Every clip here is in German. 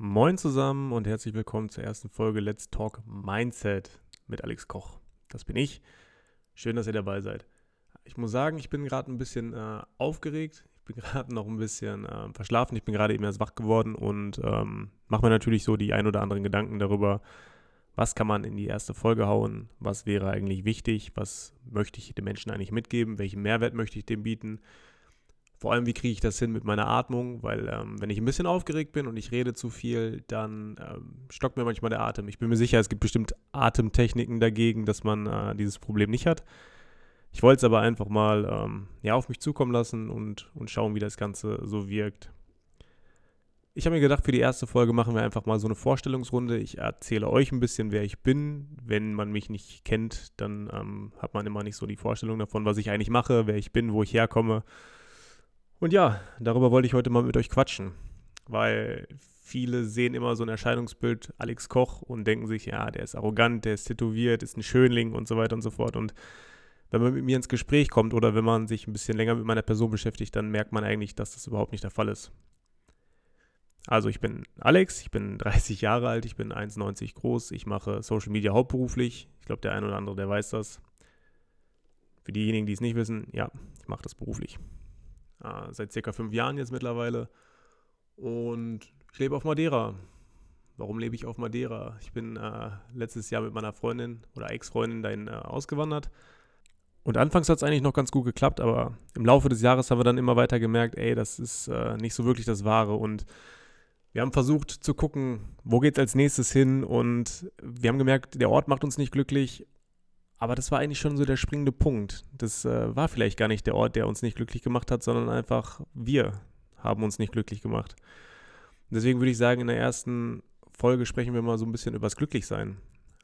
Moin zusammen und herzlich willkommen zur ersten Folge Let's Talk Mindset mit Alex Koch. Das bin ich. Schön, dass ihr dabei seid. Ich muss sagen, ich bin gerade ein bisschen äh, aufgeregt. Ich bin gerade noch ein bisschen äh, verschlafen. Ich bin gerade eben erst wach geworden und ähm, mache mir natürlich so die ein oder anderen Gedanken darüber, was kann man in die erste Folge hauen, was wäre eigentlich wichtig, was möchte ich den Menschen eigentlich mitgeben, welchen Mehrwert möchte ich dem bieten vor allem, wie kriege ich das hin mit meiner Atmung? Weil, ähm, wenn ich ein bisschen aufgeregt bin und ich rede zu viel, dann ähm, stockt mir manchmal der Atem. Ich bin mir sicher, es gibt bestimmt Atemtechniken dagegen, dass man äh, dieses Problem nicht hat. Ich wollte es aber einfach mal ähm, ja, auf mich zukommen lassen und, und schauen, wie das Ganze so wirkt. Ich habe mir gedacht, für die erste Folge machen wir einfach mal so eine Vorstellungsrunde. Ich erzähle euch ein bisschen, wer ich bin. Wenn man mich nicht kennt, dann ähm, hat man immer nicht so die Vorstellung davon, was ich eigentlich mache, wer ich bin, wo ich herkomme. Und ja, darüber wollte ich heute mal mit euch quatschen, weil viele sehen immer so ein Erscheinungsbild Alex Koch und denken sich, ja, der ist arrogant, der ist tätowiert, ist ein Schönling und so weiter und so fort. Und wenn man mit mir ins Gespräch kommt oder wenn man sich ein bisschen länger mit meiner Person beschäftigt, dann merkt man eigentlich, dass das überhaupt nicht der Fall ist. Also ich bin Alex, ich bin 30 Jahre alt, ich bin 1,90 groß, ich mache Social Media hauptberuflich. Ich glaube, der eine oder andere, der weiß das. Für diejenigen, die es nicht wissen, ja, ich mache das beruflich äh, seit circa fünf Jahren jetzt mittlerweile. Und ich lebe auf Madeira. Warum lebe ich auf Madeira? Ich bin äh, letztes Jahr mit meiner Freundin oder Ex-Freundin dahin äh, ausgewandert. Und anfangs hat es eigentlich noch ganz gut geklappt, aber im Laufe des Jahres haben wir dann immer weiter gemerkt, ey, das ist äh, nicht so wirklich das Wahre. Und wir haben versucht zu gucken, wo geht es als nächstes hin. Und wir haben gemerkt, der Ort macht uns nicht glücklich aber das war eigentlich schon so der springende Punkt. Das äh, war vielleicht gar nicht der Ort, der uns nicht glücklich gemacht hat, sondern einfach wir haben uns nicht glücklich gemacht. deswegen würde ich sagen, in der ersten Folge sprechen wir mal so ein bisschen über das Glücklichsein.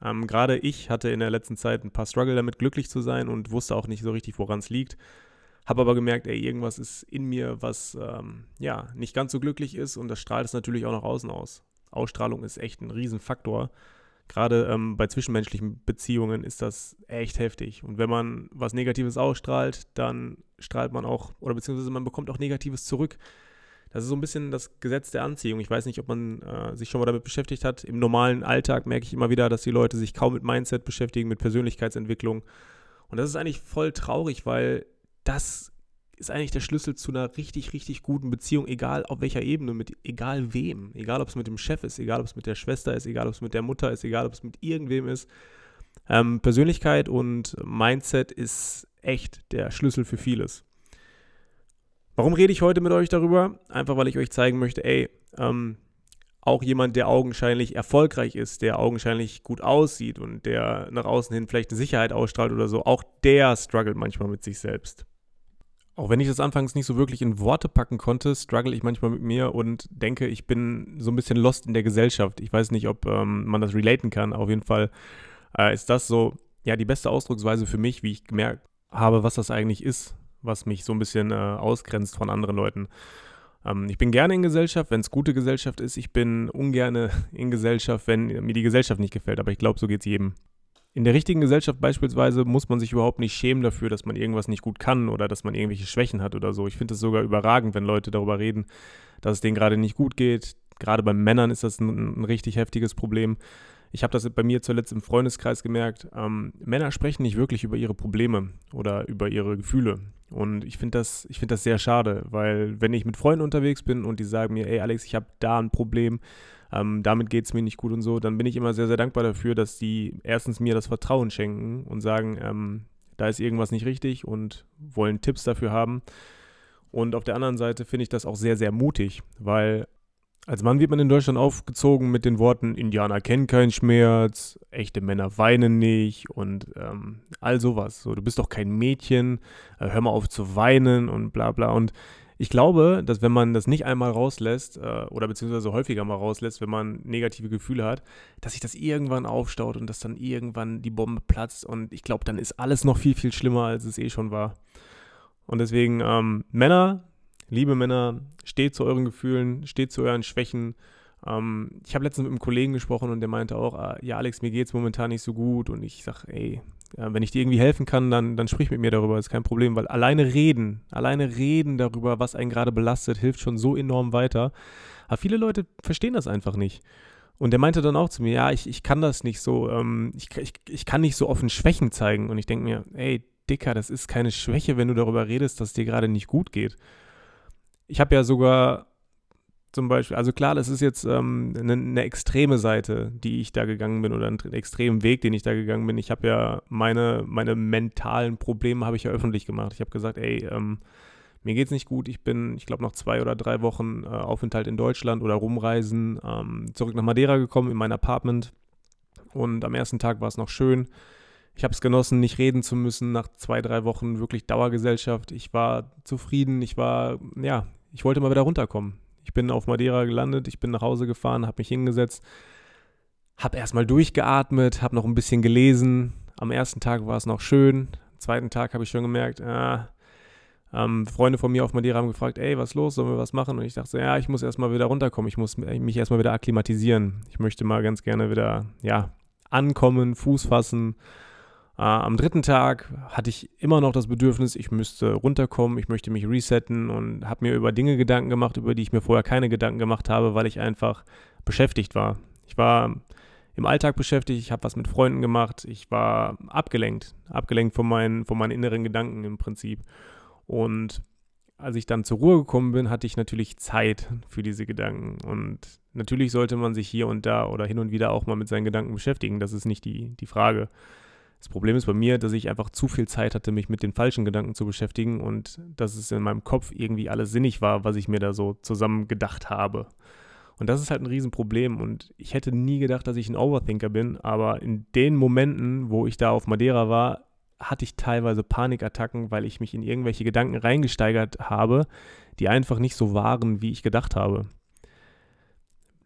Ähm, Gerade ich hatte in der letzten Zeit ein paar Struggle damit, glücklich zu sein und wusste auch nicht so richtig, woran es liegt. Habe aber gemerkt, ey, irgendwas ist in mir, was ähm, ja nicht ganz so glücklich ist und das strahlt es natürlich auch nach außen aus. Ausstrahlung ist echt ein Riesenfaktor. Gerade ähm, bei zwischenmenschlichen Beziehungen ist das echt heftig. Und wenn man was Negatives ausstrahlt, dann strahlt man auch, oder beziehungsweise man bekommt auch Negatives zurück. Das ist so ein bisschen das Gesetz der Anziehung. Ich weiß nicht, ob man äh, sich schon mal damit beschäftigt hat. Im normalen Alltag merke ich immer wieder, dass die Leute sich kaum mit Mindset beschäftigen, mit Persönlichkeitsentwicklung. Und das ist eigentlich voll traurig, weil das ist eigentlich der Schlüssel zu einer richtig, richtig guten Beziehung, egal auf welcher Ebene, mit egal wem. Egal, ob es mit dem Chef ist, egal, ob es mit der Schwester ist, egal, ob es mit der Mutter ist, egal, ob es mit irgendwem ist. Ähm, Persönlichkeit und Mindset ist echt der Schlüssel für vieles. Warum rede ich heute mit euch darüber? Einfach, weil ich euch zeigen möchte, ey, ähm, auch jemand, der augenscheinlich erfolgreich ist, der augenscheinlich gut aussieht und der nach außen hin vielleicht eine Sicherheit ausstrahlt oder so, auch der struggelt manchmal mit sich selbst. Auch wenn ich das anfangs nicht so wirklich in Worte packen konnte, struggle ich manchmal mit mir und denke, ich bin so ein bisschen lost in der Gesellschaft. Ich weiß nicht, ob ähm, man das relaten kann. Auf jeden Fall äh, ist das so, ja, die beste Ausdrucksweise für mich, wie ich gemerkt habe, was das eigentlich ist, was mich so ein bisschen äh, ausgrenzt von anderen Leuten. Ähm, ich bin gerne in Gesellschaft, wenn es gute Gesellschaft ist. Ich bin ungerne in Gesellschaft, wenn mir die Gesellschaft nicht gefällt. Aber ich glaube, so geht es jedem. In der richtigen Gesellschaft beispielsweise muss man sich überhaupt nicht schämen dafür, dass man irgendwas nicht gut kann oder dass man irgendwelche Schwächen hat oder so. Ich finde es sogar überragend, wenn Leute darüber reden, dass es denen gerade nicht gut geht. Gerade bei Männern ist das ein, ein richtig heftiges Problem. Ich habe das bei mir zuletzt im Freundeskreis gemerkt. Ähm, Männer sprechen nicht wirklich über ihre Probleme oder über ihre Gefühle. Und ich finde das, find das sehr schade, weil wenn ich mit Freunden unterwegs bin und die sagen mir, ey Alex, ich habe da ein Problem, ähm, damit geht es mir nicht gut und so, dann bin ich immer sehr, sehr dankbar dafür, dass die erstens mir das Vertrauen schenken und sagen, ähm, da ist irgendwas nicht richtig und wollen Tipps dafür haben. Und auf der anderen Seite finde ich das auch sehr, sehr mutig, weil als Mann wird man in Deutschland aufgezogen mit den Worten, Indianer kennen keinen Schmerz, echte Männer weinen nicht und ähm, all sowas. So, du bist doch kein Mädchen, äh, hör mal auf zu weinen und bla bla. Und ich glaube, dass wenn man das nicht einmal rauslässt äh, oder beziehungsweise häufiger mal rauslässt, wenn man negative Gefühle hat, dass sich das irgendwann aufstaut und dass dann irgendwann die Bombe platzt und ich glaube, dann ist alles noch viel, viel schlimmer, als es eh schon war. Und deswegen, ähm, Männer, liebe Männer, steht zu euren Gefühlen, steht zu euren Schwächen. Ähm, ich habe letztens mit einem Kollegen gesprochen und der meinte auch, ah, ja Alex, mir geht es momentan nicht so gut und ich sage, ey, wenn ich dir irgendwie helfen kann, dann, dann sprich mit mir darüber, ist kein Problem, weil alleine reden, alleine reden darüber, was einen gerade belastet, hilft schon so enorm weiter. Aber viele Leute verstehen das einfach nicht. Und der meinte dann auch zu mir, ja, ich, ich kann das nicht so, ähm, ich, ich, ich kann nicht so offen Schwächen zeigen. Und ich denke mir, ey, Dicker, das ist keine Schwäche, wenn du darüber redest, dass es dir gerade nicht gut geht. Ich habe ja sogar zum Beispiel, also klar, das ist jetzt ähm, eine, eine, extreme Seite, die ich da gegangen bin oder einen extremen Weg, den ich da gegangen bin. Ich habe ja meine, meine mentalen Probleme habe ich ja öffentlich gemacht. Ich habe gesagt, ey, ähm, mir geht's nicht gut. Ich bin, ich glaube, noch zwei oder drei Wochen äh, Aufenthalt in Deutschland oder rumreisen, ähm, zurück nach Madeira gekommen in mein Apartment. Und am ersten Tag war es noch schön. Ich habe es genossen, nicht reden zu müssen nach zwei, drei Wochen wirklich Dauergesellschaft. Ich war zufrieden. Ich war, ja, ich wollte mal wieder runterkommen. Ich bin auf Madeira gelandet, ich bin nach Hause gefahren, habe mich hingesetzt, habe erstmal durchgeatmet, habe noch ein bisschen gelesen. Am ersten Tag war es noch schön. Am zweiten Tag habe ich schon gemerkt, ah, ähm, Freunde von mir auf Madeira haben gefragt, ey, was ist los, sollen wir was machen? Und ich dachte so, ja, ich muss erstmal wieder runterkommen, ich muss mich erstmal wieder akklimatisieren. Ich möchte mal ganz gerne wieder, ja, ankommen, Fuß fassen, äh, am dritten Tag hatte ich immer noch das Bedürfnis, ich müsste runterkommen, ich möchte mich resetten und habe mir über Dinge Gedanken gemacht, über die ich mir vorher keine Gedanken gemacht habe, weil ich einfach beschäftigt war. Ich war im Alltag beschäftigt, ich habe was mit Freunden gemacht, ich war abgelenkt, abgelenkt von meinen, von meinen inneren Gedanken im Prinzip. Und als ich dann zur Ruhe gekommen bin, hatte ich natürlich Zeit für diese Gedanken. Und natürlich sollte man sich hier und da oder hin und wieder auch mal mit seinen Gedanken beschäftigen. Das ist nicht die, die Frage. Das Problem ist bei mir, dass ich einfach zu viel Zeit hatte, mich mit den falschen Gedanken zu beschäftigen und dass es in meinem Kopf irgendwie alles sinnig war, was ich mir da so zusammen gedacht habe. Und das ist halt ein Riesenproblem. Und ich hätte nie gedacht, dass ich ein Overthinker bin, aber in den Momenten, wo ich da auf Madeira war, hatte ich teilweise Panikattacken, weil ich mich in irgendwelche Gedanken reingesteigert habe, die einfach nicht so waren, wie ich gedacht habe.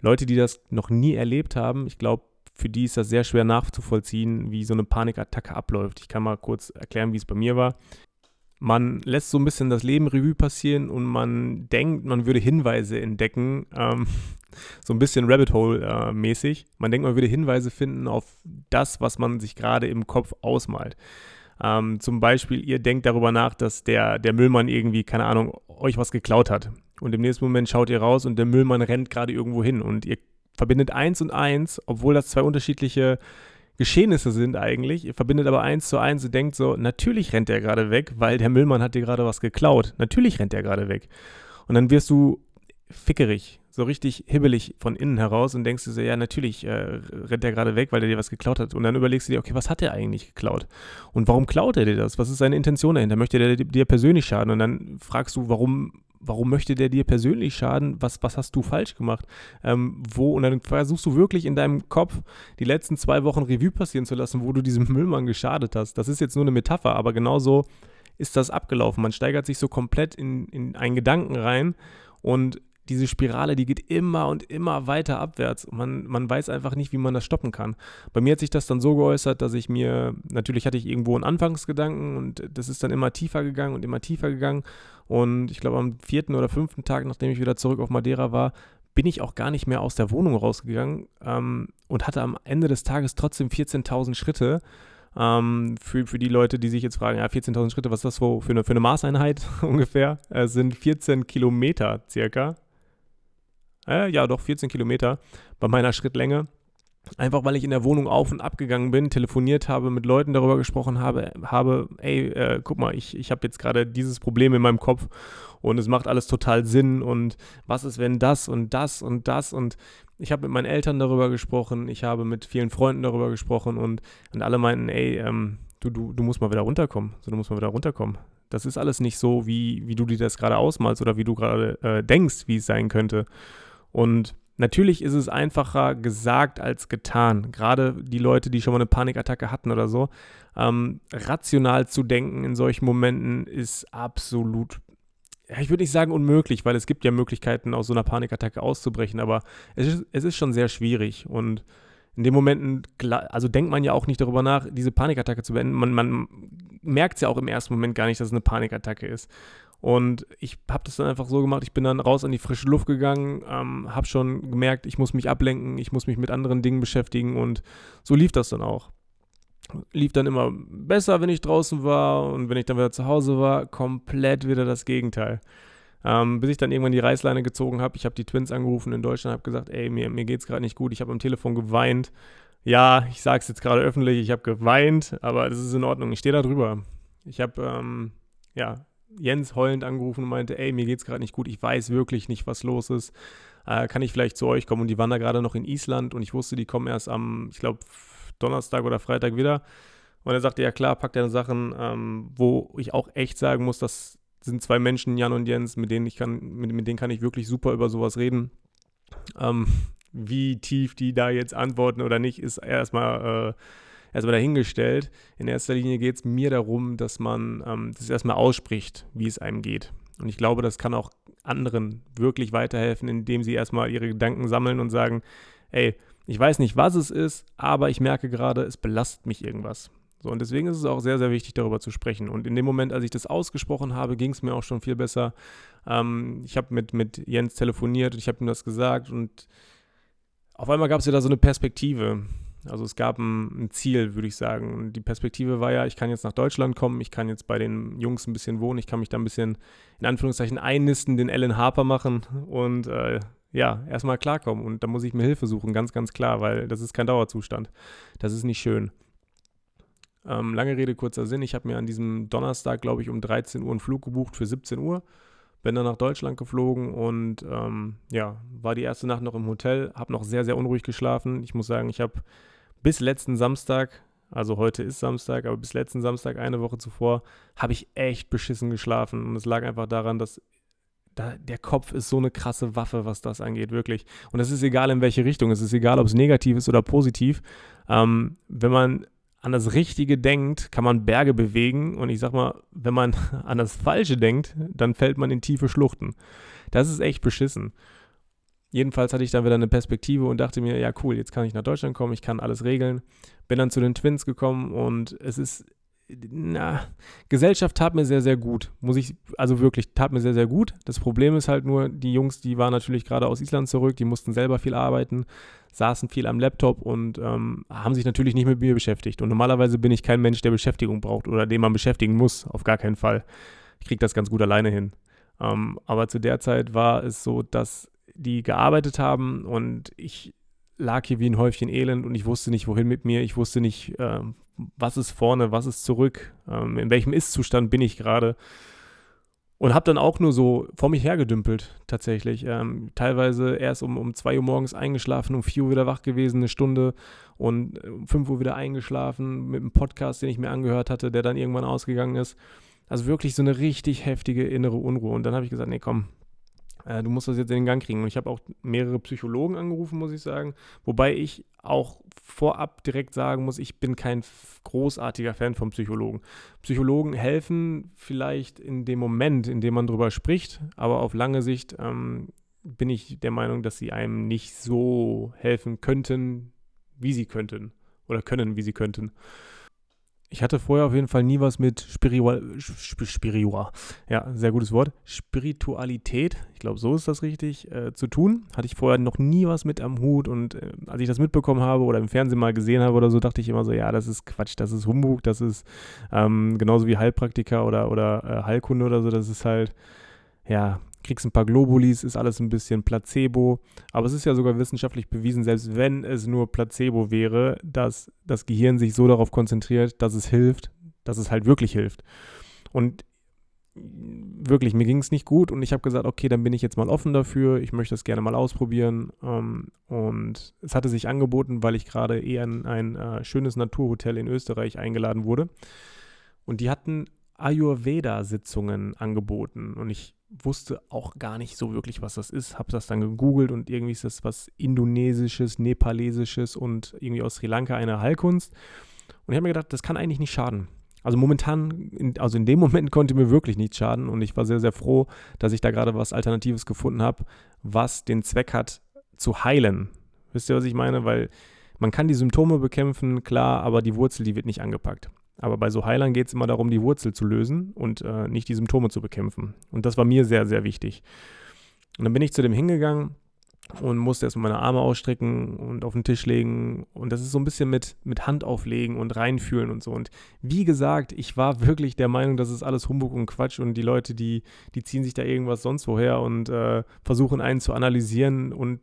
Leute, die das noch nie erlebt haben, ich glaube, für die ist das sehr schwer nachzuvollziehen, wie so eine Panikattacke abläuft. Ich kann mal kurz erklären, wie es bei mir war. Man lässt so ein bisschen das Leben Revue passieren und man denkt, man würde Hinweise entdecken, ähm, so ein bisschen Rabbit Hole-mäßig. Äh, man denkt, man würde Hinweise finden auf das, was man sich gerade im Kopf ausmalt. Ähm, zum Beispiel, ihr denkt darüber nach, dass der, der Müllmann irgendwie, keine Ahnung, euch was geklaut hat. Und im nächsten Moment schaut ihr raus und der Müllmann rennt gerade irgendwo hin und ihr verbindet eins und eins, obwohl das zwei unterschiedliche Geschehnisse sind eigentlich. Ihr verbindet aber eins zu eins und denkt so, natürlich rennt er gerade weg, weil der Müllmann hat dir gerade was geklaut. Natürlich rennt er gerade weg. Und dann wirst du fickerig, so richtig hibbelig von innen heraus und denkst dir so, ja, natürlich äh, rennt er gerade weg, weil er dir was geklaut hat. Und dann überlegst du dir, okay, was hat er eigentlich geklaut? Und warum klaut er dir das? Was ist seine Intention dahinter? Möchte er dir persönlich schaden? Und dann fragst du, warum warum möchte der dir persönlich schaden? Was, was hast du falsch gemacht? Ähm, wo, und dann versuchst du wirklich in deinem Kopf die letzten zwei Wochen Revue passieren zu lassen, wo du diesem Müllmann geschadet hast. Das ist jetzt nur eine Metapher, aber genauso ist das abgelaufen. Man steigert sich so komplett in, in einen Gedanken rein und diese Spirale, die geht immer und immer weiter abwärts. Man, man weiß einfach nicht, wie man das stoppen kann. Bei mir hat sich das dann so geäußert, dass ich mir, natürlich hatte ich irgendwo einen Anfangsgedanken und das ist dann immer tiefer gegangen und immer tiefer gegangen. Und ich glaube, am vierten oder fünften Tag, nachdem ich wieder zurück auf Madeira war, bin ich auch gar nicht mehr aus der Wohnung rausgegangen ähm, und hatte am Ende des Tages trotzdem 14.000 Schritte. Ähm, für, für die Leute, die sich jetzt fragen, ja, 14.000 Schritte, was ist das für eine, für eine Maßeinheit ungefähr? Es sind 14 Kilometer circa. Äh, ja, doch, 14 Kilometer bei meiner Schrittlänge. Einfach weil ich in der Wohnung auf und ab gegangen bin, telefoniert habe, mit Leuten darüber gesprochen habe, habe, ey, äh, guck mal, ich, ich habe jetzt gerade dieses Problem in meinem Kopf und es macht alles total Sinn und was ist, wenn das und das und das und ich habe mit meinen Eltern darüber gesprochen, ich habe mit vielen Freunden darüber gesprochen und, und alle meinten, ey, ähm, du, du, du musst mal wieder runterkommen, so, du musst mal wieder runterkommen. Das ist alles nicht so, wie, wie du dir das gerade ausmalst oder wie du gerade äh, denkst, wie es sein könnte. Und Natürlich ist es einfacher gesagt als getan. Gerade die Leute, die schon mal eine Panikattacke hatten oder so. Ähm, rational zu denken in solchen Momenten ist absolut, ich würde nicht sagen unmöglich, weil es gibt ja Möglichkeiten, aus so einer Panikattacke auszubrechen, aber es ist, es ist schon sehr schwierig. Und in den Momenten, also denkt man ja auch nicht darüber nach, diese Panikattacke zu beenden. Man, man merkt es ja auch im ersten Moment gar nicht, dass es eine Panikattacke ist. Und ich habe das dann einfach so gemacht, ich bin dann raus an die frische Luft gegangen, ähm, habe schon gemerkt, ich muss mich ablenken, ich muss mich mit anderen Dingen beschäftigen und so lief das dann auch. Lief dann immer besser, wenn ich draußen war und wenn ich dann wieder zu Hause war, komplett wieder das Gegenteil. Ähm, bis ich dann irgendwann die Reißleine gezogen habe. Ich habe die Twins angerufen in Deutschland, habe gesagt, ey, mir, mir es gerade nicht gut. Ich habe am Telefon geweint. Ja, ich sage es jetzt gerade öffentlich, ich habe geweint, aber das ist in Ordnung. Ich stehe da drüber. Ich habe, ähm, ja, Jens heulend angerufen und meinte, ey, mir geht es gerade nicht gut. Ich weiß wirklich nicht, was los ist. Äh, kann ich vielleicht zu euch kommen? Und die waren da gerade noch in Island und ich wusste, die kommen erst am, ich glaube, Donnerstag oder Freitag wieder. Und er sagte, ja klar, pack deine Sachen, ähm, wo ich auch echt sagen muss, das sind zwei Menschen, Jan und Jens, mit denen ich kann, mit, mit denen kann ich wirklich super über sowas reden. Ähm, wie tief die da jetzt antworten oder nicht, ist erstmal äh, erstmal dahingestellt. In erster Linie geht es mir darum, dass man ähm, das erstmal ausspricht, wie es einem geht. Und ich glaube, das kann auch anderen wirklich weiterhelfen, indem sie erstmal ihre Gedanken sammeln und sagen, ey, ich weiß nicht, was es ist, aber ich merke gerade, es belastet mich irgendwas. So, und deswegen ist es auch sehr, sehr wichtig, darüber zu sprechen. Und in dem Moment, als ich das ausgesprochen habe, ging es mir auch schon viel besser. Ähm, ich habe mit, mit Jens telefoniert und ich habe ihm das gesagt und auf einmal gab es ja da so eine Perspektive. Also es gab ein, ein, Ziel, würde ich sagen. Und die Perspektive war ja, ich kann jetzt nach Deutschland kommen, ich kann jetzt bei den Jungs ein bisschen wohnen, ich kann mich da ein bisschen in Anführungszeichen einnisten, den Ellen Harper machen und äh, ja, erstmal klarkommen. Und da muss ich mir Hilfe suchen, ganz, ganz klar, weil das ist kein Dauerzustand. Das ist nicht schön. Ähm, lange Rede, kurzer Sinn. Ich habe mir an diesem Donnerstag, glaube ich, um 13 Uhr einen Flug gebucht für 17 Uhr. Bin dann nach Deutschland geflogen und ähm, ja, war die erste Nacht noch im Hotel, habe noch sehr, sehr unruhig geschlafen. Ich muss sagen, ich habe bis letzten Samstag, also heute ist Samstag, aber bis letzten Samstag, eine Woche zuvor, habe ich echt beschissen geschlafen. Und es lag einfach daran, dass da, der Kopf ist so eine krasse Waffe, was das angeht, wirklich. Und es ist egal, in welche Richtung. Es ist egal, ob es negativ ist oder positiv. Ähm, wenn man an das Richtige denkt, kann man Berge bewegen. Und ich sag mal, wenn man an das Falsche denkt, dann fällt man in tiefe Schluchten. Das ist echt beschissen. Jedenfalls hatte ich dann wieder eine Perspektive und dachte mir, ja cool, jetzt kann ich nach Deutschland kommen, ich kann alles regeln. Bin dann zu den Twins gekommen und es ist na, Gesellschaft tat mir sehr, sehr gut. Muss ich, also wirklich, tat mir sehr, sehr gut. Das Problem ist halt nur, die Jungs, die waren natürlich gerade aus Island zurück, die mussten selber viel arbeiten, saßen viel am Laptop und ähm, haben sich natürlich nicht mit mir beschäftigt. Und normalerweise bin ich kein Mensch, der Beschäftigung braucht oder den man beschäftigen muss, auf gar keinen Fall. Ich kriege das ganz gut alleine hin. Ähm, aber zu der Zeit war es so, dass die gearbeitet haben und ich lag hier wie ein Häufchen Elend und ich wusste nicht, wohin mit mir. Ich wusste nicht, äh, was ist vorne, was ist zurück, ähm, in welchem Ist-Zustand bin ich gerade. Und habe dann auch nur so vor mich hergedümpelt, tatsächlich. Ähm, teilweise erst um, um 2 Uhr morgens eingeschlafen, um 4 Uhr wieder wach gewesen, eine Stunde und um 5 Uhr wieder eingeschlafen mit einem Podcast, den ich mir angehört hatte, der dann irgendwann ausgegangen ist. Also wirklich so eine richtig heftige innere Unruhe. Und dann habe ich gesagt, nee, komm, äh, du musst das jetzt in den Gang kriegen. Und ich habe auch mehrere Psychologen angerufen, muss ich sagen. Wobei ich auch vorab direkt sagen muss, ich bin kein großartiger Fan von Psychologen. Psychologen helfen vielleicht in dem Moment, in dem man drüber spricht, aber auf lange Sicht ähm, bin ich der Meinung, dass sie einem nicht so helfen könnten, wie sie könnten oder können, wie sie könnten. Ich hatte vorher auf jeden Fall nie was mit Spiritual, Spiritual, ja, sehr gutes Wort, Spiritualität, ich glaube, so ist das richtig, äh, zu tun. Hatte ich vorher noch nie was mit am Hut und äh, als ich das mitbekommen habe oder im Fernsehen mal gesehen habe oder so, dachte ich immer so, ja, das ist Quatsch, das ist Humbug, das ist ähm, genauso wie Heilpraktiker oder, oder äh, Heilkunde oder so, das ist halt, ja, kriegst ein paar Globulis, ist alles ein bisschen Placebo. Aber es ist ja sogar wissenschaftlich bewiesen, selbst wenn es nur Placebo wäre, dass das Gehirn sich so darauf konzentriert, dass es hilft, dass es halt wirklich hilft. Und wirklich, mir ging es nicht gut und ich habe gesagt, okay, dann bin ich jetzt mal offen dafür, ich möchte das gerne mal ausprobieren. Ähm, und es hatte sich angeboten, weil ich gerade eher in ein äh, schönes Naturhotel in Österreich eingeladen wurde. Und die hatten Ayurveda-Sitzungen angeboten. Und ich wusste auch gar nicht so wirklich, was das ist. Habe das dann gegoogelt und irgendwie ist das was Indonesisches, Nepalesisches und irgendwie aus Sri Lanka eine Heilkunst. Und ich habe mir gedacht, das kann eigentlich nicht schaden. Also momentan, also in dem Moment konnte mir wirklich nichts schaden und ich war sehr, sehr froh, dass ich da gerade was Alternatives gefunden habe, was den Zweck hat, zu heilen. Wisst ihr, was ich meine? Weil man kann die Symptome bekämpfen, klar, aber die Wurzel, die wird nicht angepackt. Aber bei so Heilern geht es immer darum, die Wurzel zu lösen und äh, nicht die Symptome zu bekämpfen. Und das war mir sehr, sehr wichtig. Und dann bin ich zu dem hingegangen und musste erstmal meine Arme ausstrecken und auf den Tisch legen. Und das ist so ein bisschen mit, mit Hand auflegen und reinfühlen und so. Und wie gesagt, ich war wirklich der Meinung, das ist alles Humbug und Quatsch und die Leute, die, die ziehen sich da irgendwas sonst woher und äh, versuchen einen zu analysieren und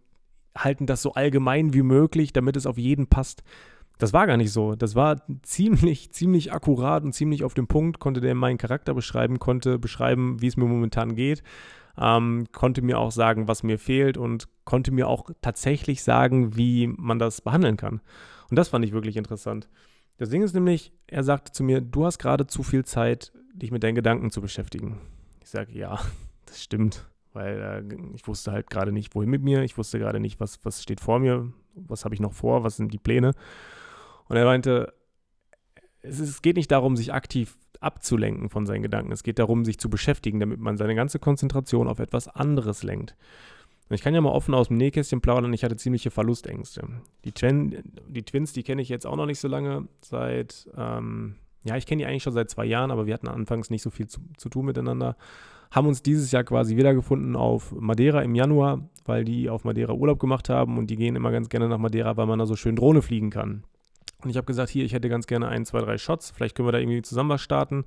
halten das so allgemein wie möglich, damit es auf jeden passt. Das war gar nicht so. Das war ziemlich, ziemlich akkurat und ziemlich auf den Punkt, konnte der meinen Charakter beschreiben, konnte beschreiben, wie es mir momentan geht ähm, konnte mir auch sagen, was mir fehlt und konnte mir auch tatsächlich sagen, wie man das behandeln kann. Und das fand ich wirklich interessant. Das Ding ist nämlich, er sagte zu mir, du hast gerade zu viel Zeit, dich mit deinen Gedanken zu beschäftigen. Ich sage, ja, das stimmt, weil äh, ich wusste halt gerade nicht, wohin mit mir, ich wusste gerade nicht, was, was steht vor mir, was habe ich noch vor, was sind die Pläne. Und er meinte, es, ist, es geht nicht darum, sich aktiv abzulenken von seinen Gedanken. Es geht darum, sich zu beschäftigen, damit man seine ganze Konzentration auf etwas anderes lenkt. Und ich kann ja mal offen aus dem Nähkästchen plaudern, ich hatte ziemliche Verlustängste. Die, Twin, die Twins, die kenne ich jetzt auch noch nicht so lange, seit, ähm, ja, ich kenne die eigentlich schon seit zwei Jahren, aber wir hatten anfangs nicht so viel zu, zu tun miteinander. Haben uns dieses Jahr quasi wiedergefunden auf Madeira im Januar, weil die auf Madeira Urlaub gemacht haben und die gehen immer ganz gerne nach Madeira, weil man da so schön Drohne fliegen kann. Und ich habe gesagt, hier, ich hätte ganz gerne ein, zwei, drei Shots. Vielleicht können wir da irgendwie zusammen was starten.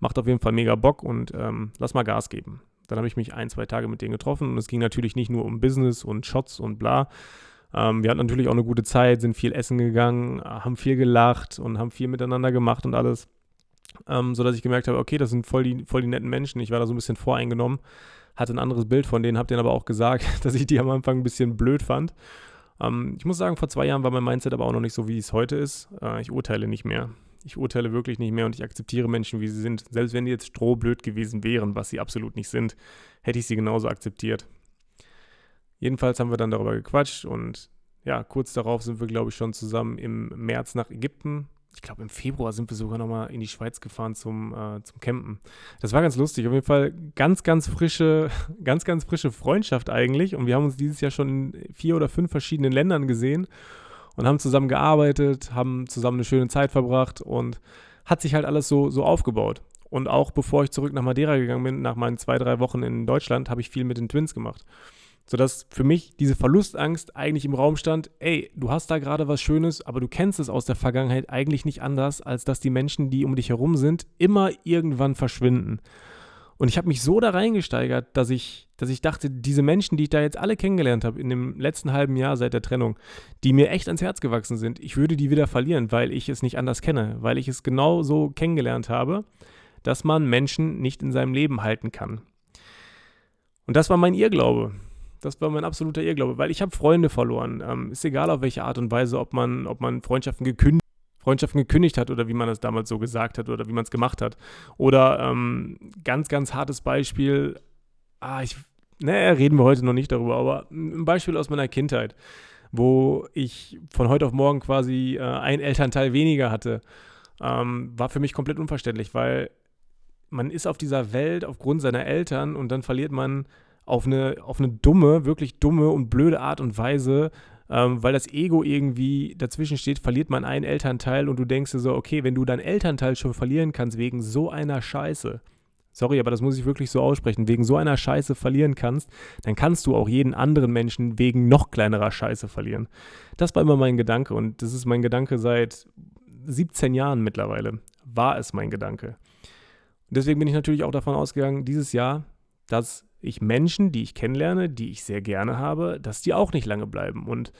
Macht auf jeden Fall mega Bock und ähm, lass mal Gas geben. Dann habe ich mich ein, zwei Tage mit denen getroffen und es ging natürlich nicht nur um Business und Shots und bla. Ähm, wir hatten natürlich auch eine gute Zeit, sind viel essen gegangen, haben viel gelacht und haben viel miteinander gemacht und alles. Ähm, sodass ich gemerkt habe, okay, das sind voll die, voll die netten Menschen. Ich war da so ein bisschen voreingenommen, hatte ein anderes Bild von denen, habe denen aber auch gesagt, dass ich die am Anfang ein bisschen blöd fand ähm, ich muss sagen, vor zwei Jahren war mein Mindset aber auch noch nicht so, wie es heute ist. Äh, ich urteile nicht mehr. Ich urteile wirklich nicht mehr und ich akzeptiere Menschen, wie sie sind. Selbst wenn die jetzt strohblöd gewesen wären, was sie absolut nicht sind, hätte ich sie genauso akzeptiert. Jedenfalls haben wir dann darüber gequatscht und ja, kurz darauf sind wir, glaube ich, schon zusammen im März nach Ägypten ich glaube, im Februar sind wir sogar nochmal in die Schweiz gefahren zum, äh, zum Campen. Das war ganz lustig. Auf jeden Fall ganz, ganz frische, ganz, ganz frische Freundschaft eigentlich. Und wir haben uns dieses Jahr schon in vier oder fünf verschiedenen Ländern gesehen und haben zusammen gearbeitet, haben zusammen eine schöne Zeit verbracht und hat sich halt alles so, so aufgebaut. Und auch bevor ich zurück nach Madeira gegangen bin, nach meinen zwei, drei Wochen in Deutschland, habe ich viel mit den Twins gemacht sodass für mich diese Verlustangst eigentlich im Raum stand, ey, du hast da gerade was Schönes, aber du kennst es aus der Vergangenheit eigentlich nicht anders, als dass die Menschen, die um dich herum sind, immer irgendwann verschwinden. Und ich habe mich so da reingesteigert, dass ich, dass ich dachte, diese Menschen, die ich da jetzt alle kennengelernt habe in dem letzten halben Jahr seit der Trennung, die mir echt ans Herz gewachsen sind, ich würde die wieder verlieren, weil ich es nicht anders kenne, weil ich es genau so kennengelernt habe, dass man Menschen nicht in seinem Leben halten kann. Und das war mein Irrglaube. Das war mein absoluter Irrglaube, weil ich habe Freunde verloren. Ähm, ist egal auf welche Art und Weise, ob man, ob man Freundschaften gekündigt Freundschaften gekündigt hat oder wie man das damals so gesagt hat oder wie man es gemacht hat. Oder ähm, ganz, ganz hartes Beispiel, ah, ich, ne, reden wir heute noch nicht darüber, aber ein Beispiel aus meiner Kindheit, wo ich von heute auf morgen quasi äh, ein Elternteil weniger hatte, ähm, war für mich komplett unverständlich, weil man ist auf dieser Welt aufgrund seiner Eltern und dann verliert man auf eine, auf eine dumme, wirklich dumme und blöde Art und Weise, ähm, weil das Ego irgendwie dazwischen steht, verliert man einen Elternteil und du denkst dir so, okay, wenn du deinen Elternteil schon verlieren kannst wegen so einer Scheiße, sorry, aber das muss ich wirklich so aussprechen, wegen so einer Scheiße verlieren kannst, dann kannst du auch jeden anderen Menschen wegen noch kleinerer Scheiße verlieren. Das war immer mein Gedanke und das ist mein Gedanke seit 17 Jahren mittlerweile. War es mein Gedanke. Deswegen bin ich natürlich auch davon ausgegangen, dieses Jahr, dass ich Menschen, die ich kennenlerne, die ich sehr gerne habe, dass die auch nicht lange bleiben. Und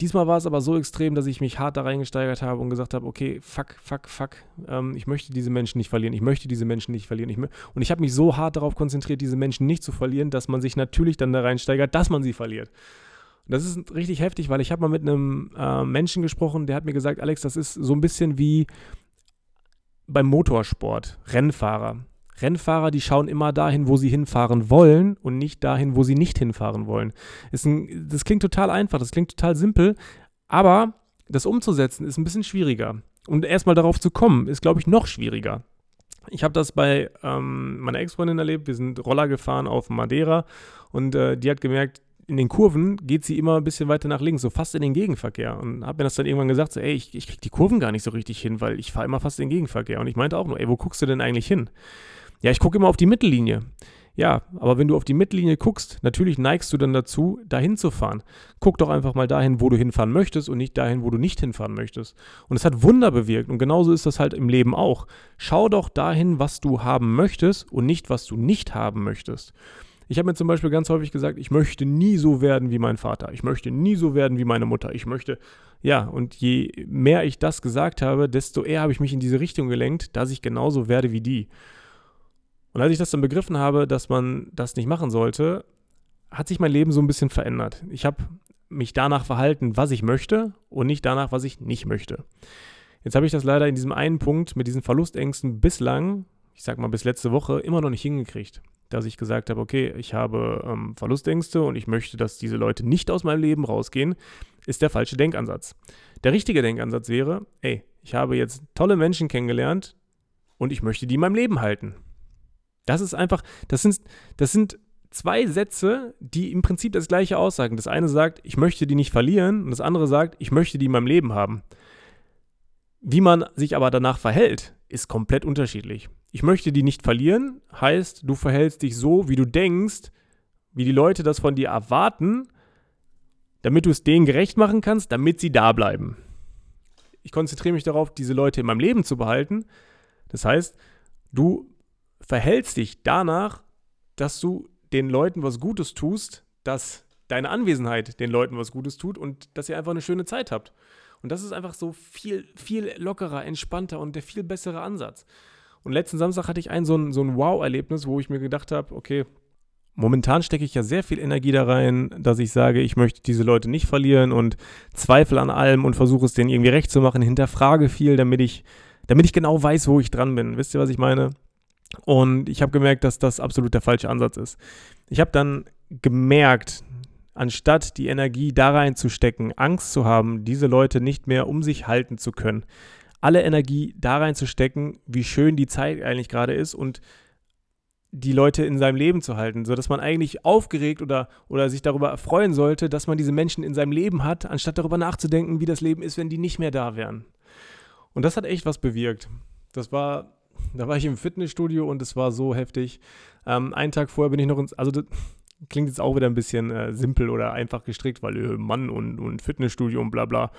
diesmal war es aber so extrem, dass ich mich hart da reingesteigert habe und gesagt habe, okay, fuck, fuck, fuck, ähm, ich möchte diese Menschen nicht verlieren, ich möchte diese Menschen nicht verlieren. Ich und ich habe mich so hart darauf konzentriert, diese Menschen nicht zu verlieren, dass man sich natürlich dann da reinsteigert, dass man sie verliert. Und das ist richtig heftig, weil ich habe mal mit einem äh, Menschen gesprochen, der hat mir gesagt, Alex, das ist so ein bisschen wie beim Motorsport, Rennfahrer. Rennfahrer, die schauen immer dahin, wo sie hinfahren wollen und nicht dahin, wo sie nicht hinfahren wollen. Ein, das klingt total einfach, das klingt total simpel, aber das umzusetzen ist ein bisschen schwieriger. Und erstmal darauf zu kommen, ist, glaube ich, noch schwieriger. Ich habe das bei ähm, meiner Ex-Freundin erlebt. Wir sind Roller gefahren auf Madeira und äh, die hat gemerkt, in den Kurven geht sie immer ein bisschen weiter nach links, so fast in den Gegenverkehr. Und habe mir das dann irgendwann gesagt, so, ey, ich, ich kriege die Kurven gar nicht so richtig hin, weil ich fahre immer fast in den Gegenverkehr. Und ich meinte auch nur, ey, wo guckst du denn eigentlich hin? Ja, ich gucke immer auf die Mittellinie. Ja, aber wenn du auf die Mittellinie guckst, natürlich neigst du dann dazu, dahin zu fahren. Guck doch einfach mal dahin, wo du hinfahren möchtest und nicht dahin, wo du nicht hinfahren möchtest. Und es hat Wunder bewirkt und genauso ist das halt im Leben auch. Schau doch dahin, was du haben möchtest und nicht, was du nicht haben möchtest. Ich habe mir zum Beispiel ganz häufig gesagt, ich möchte nie so werden wie mein Vater. Ich möchte nie so werden wie meine Mutter. Ich möchte, ja, und je mehr ich das gesagt habe, desto eher habe ich mich in diese Richtung gelenkt, dass ich genauso werde wie die. Und als ich das dann begriffen habe, dass man das nicht machen sollte, hat sich mein Leben so ein bisschen verändert. Ich habe mich danach verhalten, was ich möchte und nicht danach, was ich nicht möchte. Jetzt habe ich das leider in diesem einen Punkt mit diesen Verlustängsten bislang, ich sag mal bis letzte Woche, immer noch nicht hingekriegt. Dass ich gesagt habe, okay, ich habe ähm, Verlustängste und ich möchte, dass diese Leute nicht aus meinem Leben rausgehen, ist der falsche Denkansatz. Der richtige Denkansatz wäre, ey, ich habe jetzt tolle Menschen kennengelernt und ich möchte die in meinem Leben halten. Das ist einfach, das sind, das sind zwei Sätze, die im Prinzip das gleiche aussagen. Das eine sagt, ich möchte die nicht verlieren und das andere sagt, ich möchte die in meinem Leben haben. Wie man sich aber danach verhält, ist komplett unterschiedlich. Ich möchte die nicht verlieren, heißt, du verhältst dich so, wie du denkst, wie die Leute das von dir erwarten, damit du es denen gerecht machen kannst, damit sie da bleiben. Ich konzentriere mich darauf, diese Leute in meinem Leben zu behalten. Das heißt, du verhältst dich danach, dass du den Leuten was Gutes tust, dass deine Anwesenheit den Leuten was Gutes tut und dass ihr einfach eine schöne Zeit habt. Und das ist einfach so viel, viel lockerer, entspannter und der viel bessere Ansatz. Und letzten Samstag hatte ich ein so ein, so ein Wow-Erlebnis, wo ich mir gedacht habe, okay, momentan stecke ich ja sehr viel Energie da rein, dass ich sage, ich möchte diese Leute nicht verlieren und zweifle an allem und versuche es denen irgendwie recht zu machen, hinterfrage viel, damit ich, damit ich genau weiß, wo ich dran bin. Wisst ihr, was ich meine? Und ich habe gemerkt, dass das absolut der falsche Ansatz ist. Ich habe dann gemerkt, anstatt die Energie da reinzustecken, Angst zu haben, diese Leute nicht mehr um sich halten zu können, alle Energie da reinzustecken, wie schön die Zeit eigentlich gerade ist und die Leute in seinem Leben zu halten, sodass man eigentlich aufgeregt oder, oder sich darüber erfreuen sollte, dass man diese Menschen in seinem Leben hat, anstatt darüber nachzudenken, wie das Leben ist, wenn die nicht mehr da wären. Und das hat echt was bewirkt. Das war da war ich im Fitnessstudio und es war so heftig. Ähm, einen Tag vorher bin ich noch ins, also das klingt jetzt auch wieder ein bisschen äh, simpel oder einfach gestrickt, weil äh, Mann und, und Fitnessstudio und bla bla.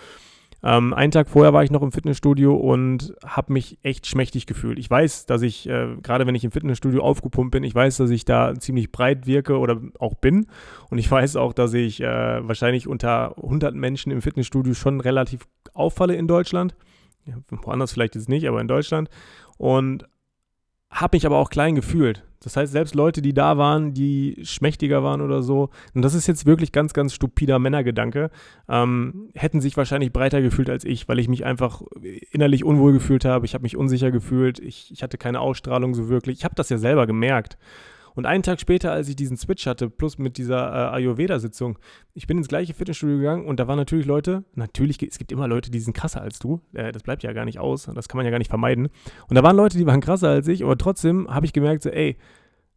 Ähm, einen Tag vorher war ich noch im Fitnessstudio und habe mich echt schmächtig gefühlt. Ich weiß, dass ich, äh, gerade wenn ich im Fitnessstudio aufgepumpt bin, ich weiß, dass ich da ziemlich breit wirke oder auch bin. Und ich weiß auch, dass ich äh, wahrscheinlich unter 100 Menschen im Fitnessstudio schon relativ auffalle in Deutschland. Ja, woanders vielleicht jetzt nicht, aber in Deutschland und habe mich aber auch klein gefühlt. Das heißt, selbst Leute, die da waren, die schmächtiger waren oder so, und das ist jetzt wirklich ganz, ganz stupider Männergedanke, ähm, hätten sich wahrscheinlich breiter gefühlt als ich, weil ich mich einfach innerlich unwohl gefühlt habe. Ich habe mich unsicher gefühlt. Ich, ich hatte keine Ausstrahlung so wirklich. Ich habe das ja selber gemerkt. Und einen Tag später, als ich diesen Switch hatte, plus mit dieser äh, Ayurveda-Sitzung, ich bin ins gleiche Fitnessstudio gegangen und da waren natürlich Leute, natürlich, es gibt immer Leute, die sind krasser als du. Äh, das bleibt ja gar nicht aus. Das kann man ja gar nicht vermeiden. Und da waren Leute, die waren krasser als ich, aber trotzdem habe ich gemerkt, so, ey,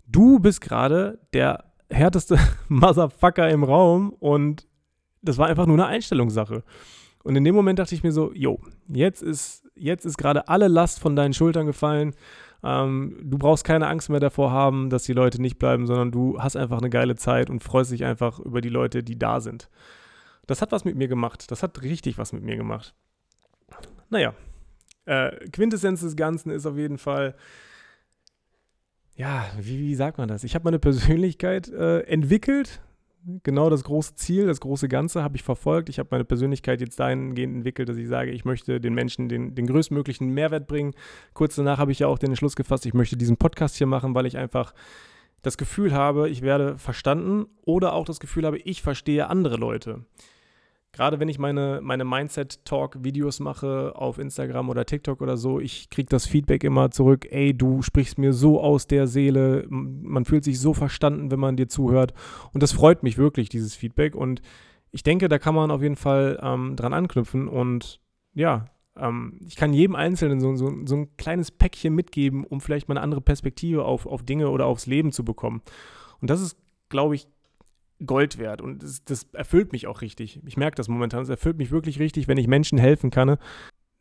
du bist gerade der härteste Motherfucker im Raum und das war einfach nur eine Einstellungssache. Und in dem Moment dachte ich mir so, jo, jetzt ist, jetzt ist gerade alle Last von deinen Schultern gefallen. Ähm, du brauchst keine Angst mehr davor haben, dass die Leute nicht bleiben, sondern du hast einfach eine geile Zeit und freust dich einfach über die Leute, die da sind. Das hat was mit mir gemacht. Das hat richtig was mit mir gemacht. Naja, äh, Quintessenz des Ganzen ist auf jeden Fall, ja, wie, wie sagt man das? Ich habe meine Persönlichkeit äh, entwickelt, genau das große Ziel, das große Ganze habe ich verfolgt. Ich habe meine Persönlichkeit jetzt dahingehend entwickelt, dass ich sage, ich möchte den Menschen den, den größtmöglichen Mehrwert bringen. Kurz danach habe ich ja auch den Entschluss gefasst, ich möchte diesen Podcast hier machen, weil ich einfach das Gefühl habe, ich werde verstanden oder auch das Gefühl habe, ich verstehe andere Leute gerade wenn ich meine, meine Mindset-Talk-Videos mache auf Instagram oder TikTok oder so, ich kriege das Feedback immer zurück, ey, du sprichst mir so aus der Seele, man fühlt sich so verstanden, wenn man dir zuhört. Und das freut mich wirklich, dieses Feedback. Und ich denke, da kann man auf jeden Fall ähm, dran anknüpfen. Und ja, ähm, ich kann jedem Einzelnen so, so, so ein kleines Päckchen mitgeben, um vielleicht mal eine andere Perspektive auf, auf Dinge oder aufs Leben zu bekommen. Und das ist, glaube ich, Gold wert und das, das erfüllt mich auch richtig. Ich merke das momentan, es erfüllt mich wirklich richtig, wenn ich Menschen helfen kann,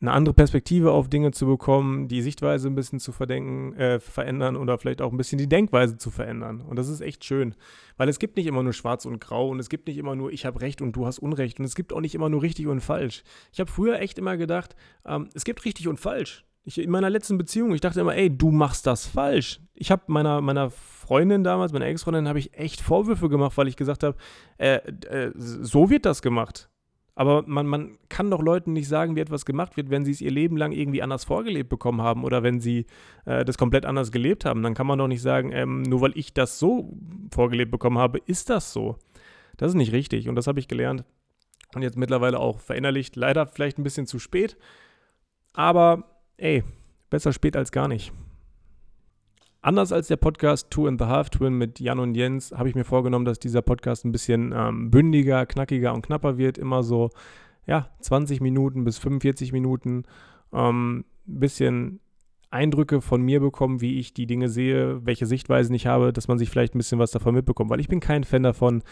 eine andere Perspektive auf Dinge zu bekommen, die Sichtweise ein bisschen zu verdenken, äh, verändern oder vielleicht auch ein bisschen die Denkweise zu verändern. Und das ist echt schön, weil es gibt nicht immer nur Schwarz und Grau und es gibt nicht immer nur ich habe Recht und du hast Unrecht und es gibt auch nicht immer nur richtig und falsch. Ich habe früher echt immer gedacht, ähm, es gibt richtig und falsch. Ich, in meiner letzten Beziehung, ich dachte immer, ey, du machst das falsch. Ich habe meiner, meiner Freundin damals, meiner Ex-Freundin, habe ich echt Vorwürfe gemacht, weil ich gesagt habe, äh, äh, so wird das gemacht. Aber man, man kann doch Leuten nicht sagen, wie etwas gemacht wird, wenn sie es ihr Leben lang irgendwie anders vorgelebt bekommen haben oder wenn sie äh, das komplett anders gelebt haben. Dann kann man doch nicht sagen, ähm, nur weil ich das so vorgelebt bekommen habe, ist das so. Das ist nicht richtig und das habe ich gelernt und jetzt mittlerweile auch verinnerlicht. Leider vielleicht ein bisschen zu spät, aber ey, besser spät als gar nicht. Anders als der Podcast Two and the Half Twin mit Jan und Jens habe ich mir vorgenommen, dass dieser Podcast ein bisschen ähm, bündiger, knackiger und knapper wird. Immer so, ja, 20 Minuten bis 45 Minuten. Ähm, bisschen Eindrücke von mir bekommen, wie ich die Dinge sehe, welche Sichtweisen ich habe, dass man sich vielleicht ein bisschen was davon mitbekommt. Weil ich bin kein Fan davon,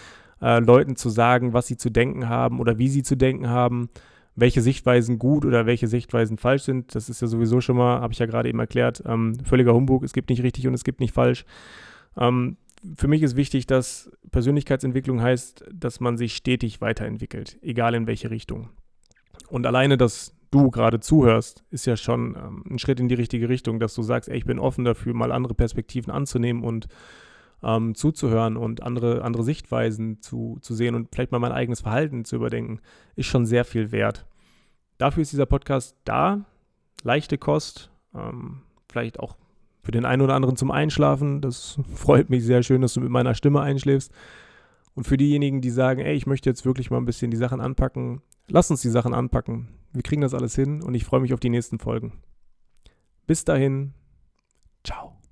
äh, Leuten zu sagen, was sie zu denken haben oder wie sie zu denken haben welche Sichtweisen gut oder welche Sichtweisen falsch sind. Das ist ja sowieso schon mal, habe ich ja gerade eben erklärt, ähm, völliger Humbug. Es gibt nicht richtig und es gibt nicht falsch. Ähm, für mich ist wichtig, dass Persönlichkeitsentwicklung heißt, dass man sich stetig weiterentwickelt, egal in welche Richtung. Und alleine, dass du gerade zuhörst, ist ja schon ähm, ein Schritt in die richtige Richtung, dass du sagst, ey, ich bin offen dafür, mal andere Perspektiven anzunehmen und ähm, zuzuhören und andere, andere Sichtweisen zu, zu sehen und vielleicht mal mein eigenes Verhalten zu überdenken, ist schon sehr viel wert. Dafür ist dieser Podcast da. Leichte Kost, ähm, vielleicht auch für den einen oder anderen zum Einschlafen. Das freut mich sehr schön, dass du mit meiner Stimme einschläfst. Und für diejenigen, die sagen, ey, ich möchte jetzt wirklich mal ein bisschen die Sachen anpacken, lass uns die Sachen anpacken. Wir kriegen das alles hin und ich freue mich auf die nächsten Folgen. Bis dahin, ciao.